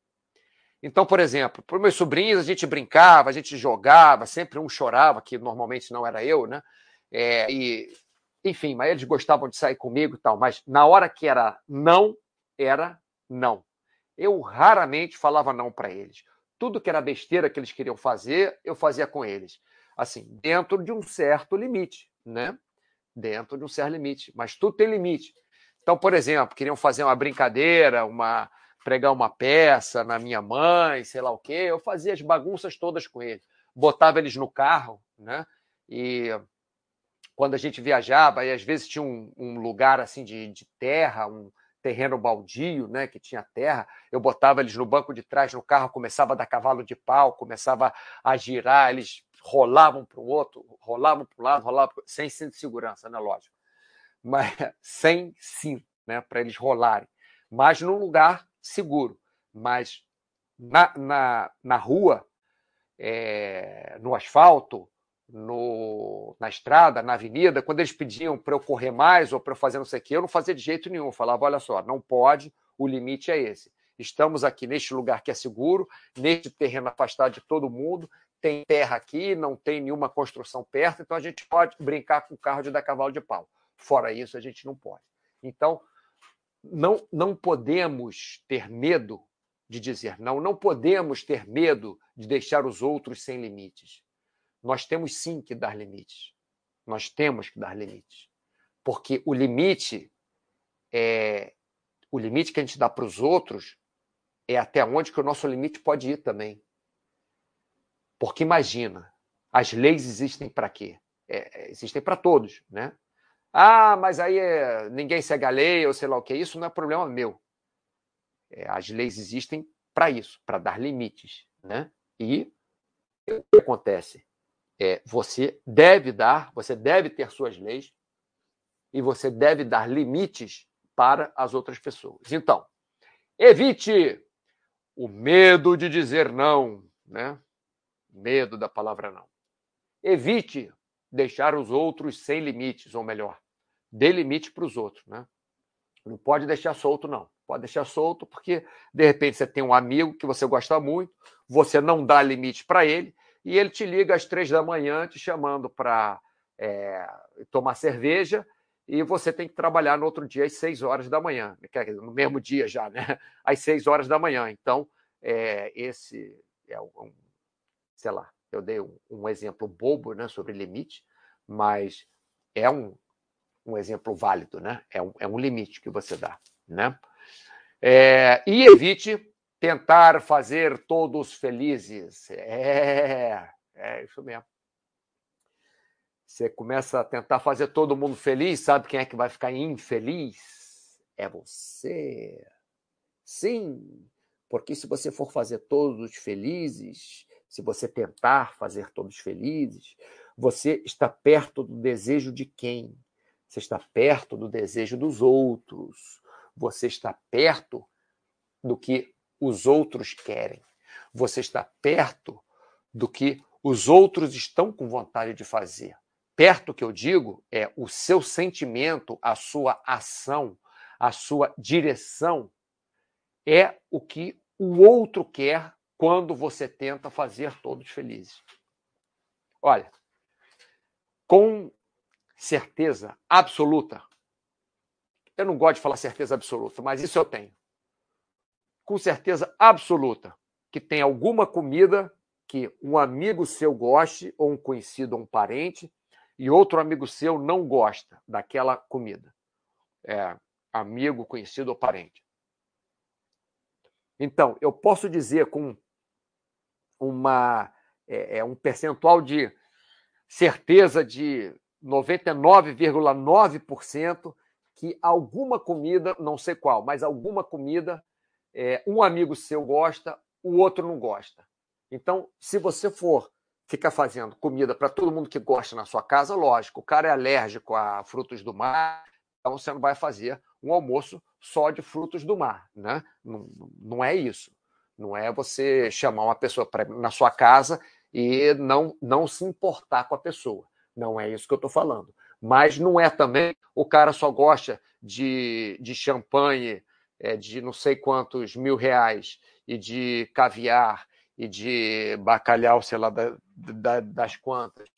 Então, por exemplo, para meus sobrinhos, a gente brincava, a gente jogava, sempre um chorava, que normalmente não era eu, né? É, e, enfim, mas eles gostavam de sair comigo e tal, mas na hora que era não, era não. Eu raramente falava não para eles. Tudo que era besteira que eles queriam fazer, eu fazia com eles. Assim, dentro de um certo limite, né? Dentro de um certo limite. Mas tudo tem limite. Então, por exemplo, queriam fazer uma brincadeira, uma pregar uma peça na minha mãe, sei lá o quê, eu fazia as bagunças todas com eles. Botava eles no carro, né? E quando a gente viajava, e às vezes tinha um, um lugar assim de, de, terra, um terreno baldio, né, que tinha terra, eu botava eles no banco de trás no carro, começava a dar cavalo de pau, começava a girar, eles rolavam para o outro, rolavam para o lado, rolavam pro... sem cinto de segurança, né, lógico mas [laughs] sem cinto, né, para eles rolarem, mas num lugar seguro. Mas na, na, na rua, é, no asfalto, no, na estrada, na avenida, quando eles pediam para eu correr mais ou para eu fazer não sei o quê, eu não fazia de jeito nenhum. Eu falava: olha só, não pode, o limite é esse. Estamos aqui neste lugar que é seguro, neste terreno afastado de todo mundo, tem terra aqui, não tem nenhuma construção perto, então a gente pode brincar com o carro de dar cavalo de pau. Fora isso, a gente não pode. Então, não, não podemos ter medo de dizer não, não podemos ter medo de deixar os outros sem limites. Nós temos sim que dar limites. Nós temos que dar limites. Porque o limite é o limite que a gente dá para os outros é até onde que o nosso limite pode ir também. Porque imagina, as leis existem para quê? É, é existem para todos, né? Ah, mas aí é, ninguém segue a lei ou sei lá o que. Isso não é problema meu. É, as leis existem para isso, para dar limites. Né? E o que acontece? É, você deve dar, você deve ter suas leis e você deve dar limites para as outras pessoas. Então, evite o medo de dizer não, né? Medo da palavra não. Evite deixar os outros sem limites, ou melhor, dê limite para os outros, né? Não pode deixar solto, não. Pode deixar solto porque, de repente, você tem um amigo que você gosta muito, você não dá limite para ele, e ele te liga às três da manhã te chamando para é, tomar cerveja, e você tem que trabalhar no outro dia às seis horas da manhã, no mesmo dia já, né? [laughs] Às seis horas da manhã. Então, é, esse é um, sei lá, eu dei um, um exemplo bobo né, sobre limite, mas é um, um exemplo válido, né? É um, é um limite que você dá, né? É, e evite tentar fazer todos felizes. É, é isso mesmo. Você começa a tentar fazer todo mundo feliz, sabe quem é que vai ficar infeliz? É você. Sim, porque se você for fazer todos felizes, se você tentar fazer todos felizes, você está perto do desejo de quem? Você está perto do desejo dos outros. Você está perto do que os outros querem. Você está perto do que os outros estão com vontade de fazer. Perto que eu digo é o seu sentimento, a sua ação, a sua direção é o que o outro quer quando você tenta fazer todos felizes. Olha, com certeza absoluta. Eu não gosto de falar certeza absoluta, mas isso eu tenho. Com certeza absoluta que tem alguma comida que um amigo seu goste, ou um conhecido, ou um parente, e outro amigo seu não gosta daquela comida. É, amigo, conhecido ou parente. Então, eu posso dizer com uma, é, é um percentual de certeza de 99,9% que alguma comida, não sei qual, mas alguma comida, é, um amigo seu gosta, o outro não gosta. Então, se você for ficar fazendo comida para todo mundo que gosta na sua casa, lógico, o cara é alérgico a frutos do mar, então você não vai fazer um almoço só de frutos do mar, né? Não, não é isso. Não é você chamar uma pessoa pra, na sua casa e não, não se importar com a pessoa. Não é isso que eu estou falando. Mas não é também o cara só gosta de, de champanhe é, de não sei quantos mil reais e de caviar e de bacalhau, sei lá, da, da, das quantas,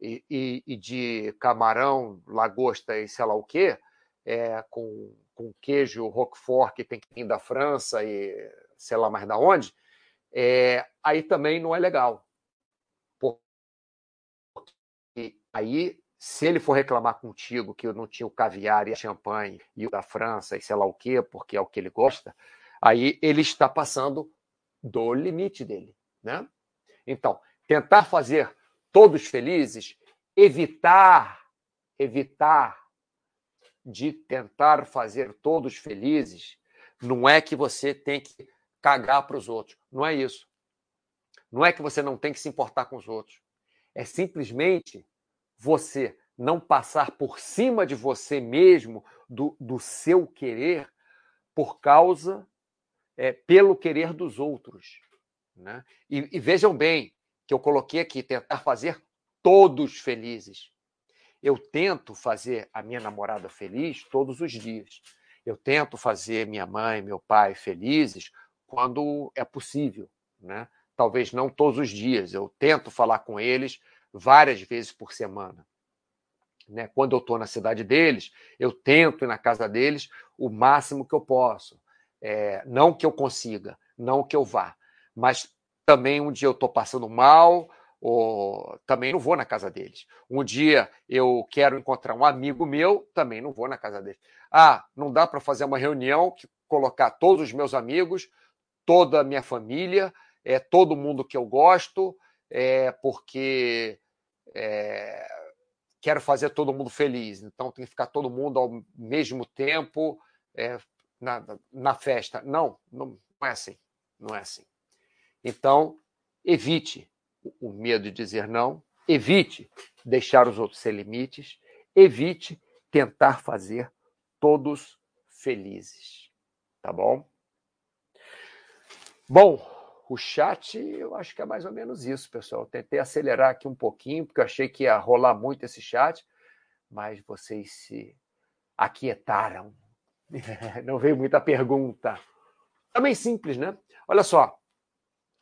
e, e, e, de camarão, lagosta e sei lá o quê, é, com, com queijo roquefort que tem que vir da França e sei lá mais da onde, é, aí também não é legal. Porque aí, se ele for reclamar contigo que eu não tinha o caviar e a champanhe e o da França e sei lá o quê, porque é o que ele gosta, aí ele está passando do limite dele, né? Então, tentar fazer todos felizes, evitar, evitar de tentar fazer todos felizes, não é que você tem que cagar para os outros. Não é isso. Não é que você não tem que se importar com os outros. É simplesmente você não passar por cima de você mesmo, do, do seu querer, por causa, é, pelo querer dos outros. Né? E, e vejam bem que eu coloquei aqui, tentar fazer todos felizes. Eu tento fazer a minha namorada feliz todos os dias. Eu tento fazer minha mãe, meu pai felizes quando é possível, né? Talvez não todos os dias. Eu tento falar com eles várias vezes por semana. Né? Quando eu estou na cidade deles, eu tento ir na casa deles o máximo que eu posso. É, não que eu consiga, não que eu vá, mas também um dia eu estou passando mal, ou também não vou na casa deles. Um dia eu quero encontrar um amigo meu, também não vou na casa deles. Ah, não dá para fazer uma reunião que colocar todos os meus amigos, toda a minha família, é todo mundo que eu gosto, é porque é, quero fazer todo mundo feliz. Então tem que ficar todo mundo ao mesmo tempo é, na, na festa. Não, não, não é assim. Não é assim. Então, evite o medo de dizer não, evite deixar os outros sem limites, evite tentar fazer todos felizes. Tá bom? Bom, o chat, eu acho que é mais ou menos isso, pessoal. Eu tentei acelerar aqui um pouquinho, porque eu achei que ia rolar muito esse chat, mas vocês se aquietaram. [laughs] Não veio muita pergunta. Também simples, né? Olha só,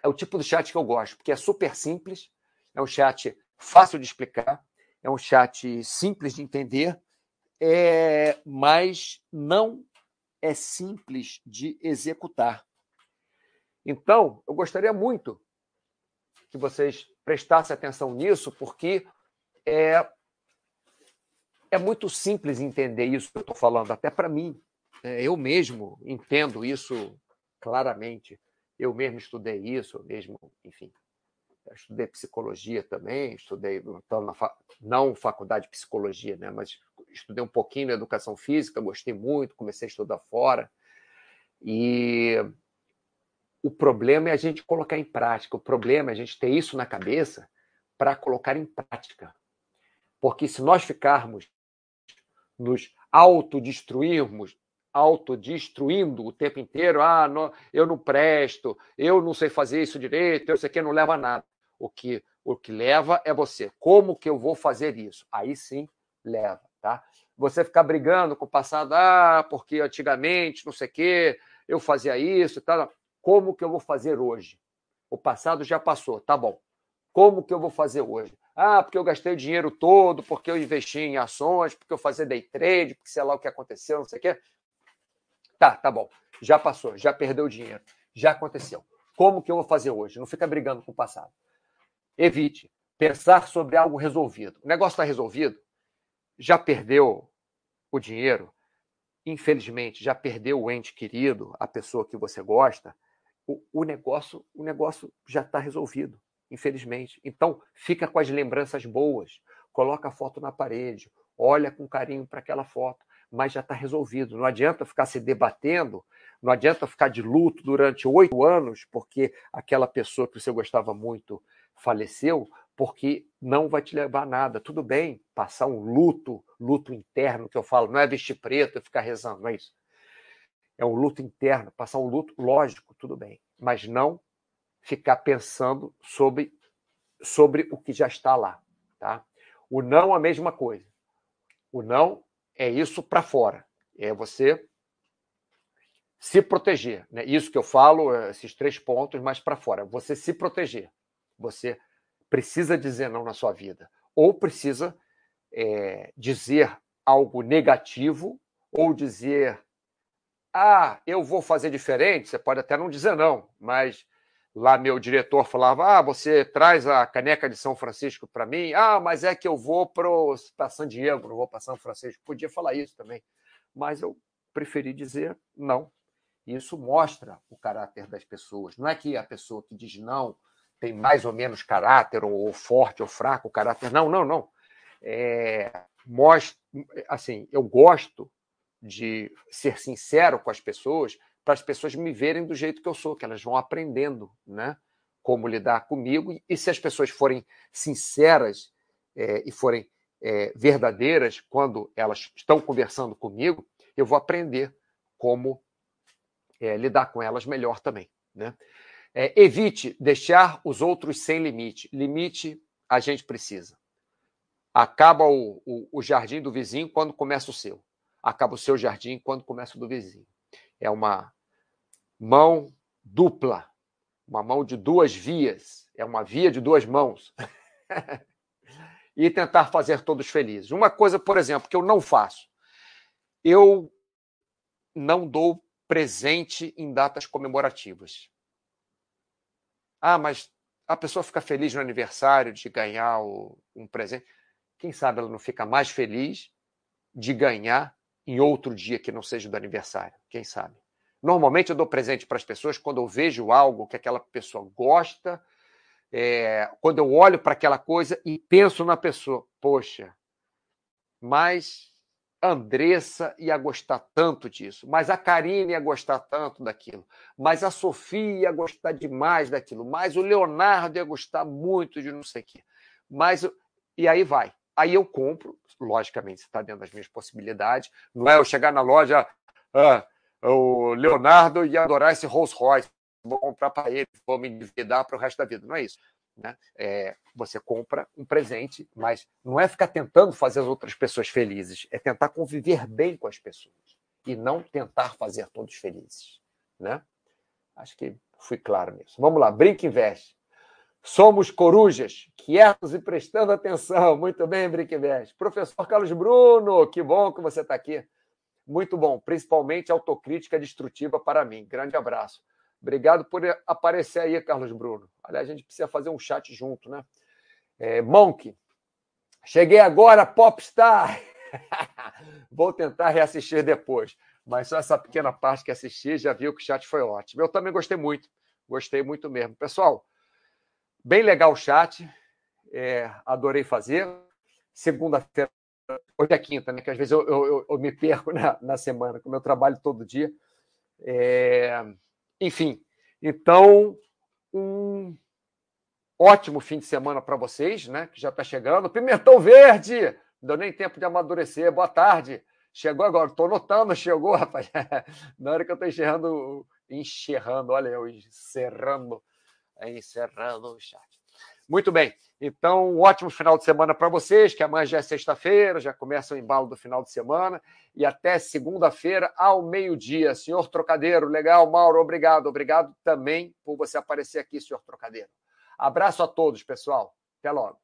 é o tipo de chat que eu gosto, porque é super simples, é um chat fácil de explicar, é um chat simples de entender, é, mas não é simples de executar. Então, eu gostaria muito que vocês prestassem atenção nisso, porque é, é muito simples entender isso que eu estou falando, até para mim. É, eu mesmo entendo isso claramente. Eu mesmo estudei isso, eu mesmo, enfim, estudei psicologia também, estudei então, não faculdade de psicologia, né, mas estudei um pouquinho na educação física, gostei muito, comecei a estudar fora. E o problema é a gente colocar em prática, o problema é a gente ter isso na cabeça para colocar em prática. Porque se nós ficarmos nos autodestruirmos, autodestruindo o tempo inteiro. Ah, não, eu não presto, eu não sei fazer isso direito, eu sei que não leva a nada. O que, o que leva é você. Como que eu vou fazer isso? Aí sim leva, tá? Você ficar brigando com o passado, ah, porque antigamente, não sei o quê, eu fazia isso e tal. Como que eu vou fazer hoje? O passado já passou, tá bom. Como que eu vou fazer hoje? Ah, porque eu gastei o dinheiro todo, porque eu investi em ações, porque eu fazia day trade, porque sei lá o que aconteceu, não sei o quê. Tá, tá bom. Já passou, já perdeu dinheiro, já aconteceu. Como que eu vou fazer hoje? Não fica brigando com o passado. Evite pensar sobre algo resolvido. O negócio está resolvido? Já perdeu o dinheiro? Infelizmente, já perdeu o ente querido, a pessoa que você gosta? O, o negócio, o negócio já está resolvido, infelizmente. Então, fica com as lembranças boas, coloca a foto na parede, olha com carinho para aquela foto, mas já está resolvido. Não adianta ficar se debatendo, não adianta ficar de luto durante oito anos porque aquela pessoa que você gostava muito faleceu, porque não vai te levar a nada. Tudo bem passar um luto, luto interno, que eu falo, não é vestir preto e ficar rezando, não é isso. É um luto interno, passar um luto, lógico, tudo bem, mas não ficar pensando sobre, sobre o que já está lá. Tá? O não, a mesma coisa. O não é isso para fora. É você se proteger. Né? Isso que eu falo, esses três pontos, mas para fora. Você se proteger. Você precisa dizer não na sua vida. Ou precisa é, dizer algo negativo, ou dizer, ah, eu vou fazer diferente. Você pode até não dizer não, mas lá meu diretor falava: ah, você traz a caneca de São Francisco para mim? Ah, mas é que eu vou para San Diego, não vou para São Francisco. Podia falar isso também, mas eu preferi dizer não. Isso mostra o caráter das pessoas. Não é que a pessoa que diz não tem mais ou menos caráter, ou, forte ou fraco caráter. Não, não, não. É, mostra, assim, eu gosto de ser sincero com as pessoas, para as pessoas me verem do jeito que eu sou, que elas vão aprendendo, né? Como lidar comigo. E se as pessoas forem sinceras é, e forem é, verdadeiras quando elas estão conversando comigo, eu vou aprender como é, lidar com elas melhor também, né? É, evite deixar os outros sem limite. Limite a gente precisa. Acaba o, o, o jardim do vizinho quando começa o seu. Acaba o seu jardim quando começa o do vizinho é uma mão dupla, uma mão de duas vias, é uma via de duas mãos. [laughs] e tentar fazer todos felizes. Uma coisa, por exemplo, que eu não faço, eu não dou presente em datas comemorativas. Ah, mas a pessoa fica feliz no aniversário de ganhar um presente. Quem sabe ela não fica mais feliz de ganhar em outro dia que não seja do aniversário, quem sabe? Normalmente eu dou presente para as pessoas quando eu vejo algo que aquela pessoa gosta, é, quando eu olho para aquela coisa e penso na pessoa, poxa, mas Andressa ia gostar tanto disso, mas a Karine ia gostar tanto daquilo, mas a Sofia ia gostar demais daquilo, mas o Leonardo ia gostar muito de não sei o quê. Mas, e aí vai. Aí eu compro, logicamente, está dentro das minhas possibilidades. Não é eu chegar na loja, ah, o Leonardo ia adorar esse Rolls Royce, vou comprar para ele, vou me endividar para o resto da vida. Não é isso. Né? É, você compra um presente, mas não é ficar tentando fazer as outras pessoas felizes, é tentar conviver bem com as pessoas e não tentar fazer todos felizes. Né? Acho que fui claro nisso. Vamos lá, brinca e investe. Somos corujas, quietos e prestando atenção. Muito bem, Brinquivest. Professor Carlos Bruno, que bom que você está aqui. Muito bom, principalmente autocrítica destrutiva para mim. Grande abraço. Obrigado por aparecer aí, Carlos Bruno. Aliás, a gente precisa fazer um chat junto, né? É, Monk, cheguei agora, Popstar. [laughs] Vou tentar reassistir depois. Mas só essa pequena parte que assisti já viu que o chat foi ótimo. Eu também gostei muito. Gostei muito mesmo. Pessoal, Bem legal o chat. É, adorei fazer. Segunda-feira, hoje é quinta, né? Que às vezes eu, eu, eu me perco na, na semana, como eu trabalho todo dia. É, enfim, então, um ótimo fim de semana para vocês, né? Que já está chegando. Pimentão verde! Não deu nem tempo de amadurecer. Boa tarde. Chegou agora, estou notando, chegou, [laughs] rapaz. Na hora que eu estou enxerrando, enxerrando, olha eu encerrando encerrando o chat. Muito bem. Então, um ótimo final de semana para vocês, que amanhã já é sexta-feira, já começa o embalo do final de semana, e até segunda-feira ao meio-dia. Senhor Trocadeiro, legal, Mauro, obrigado. Obrigado também por você aparecer aqui, senhor Trocadeiro. Abraço a todos, pessoal. Até logo.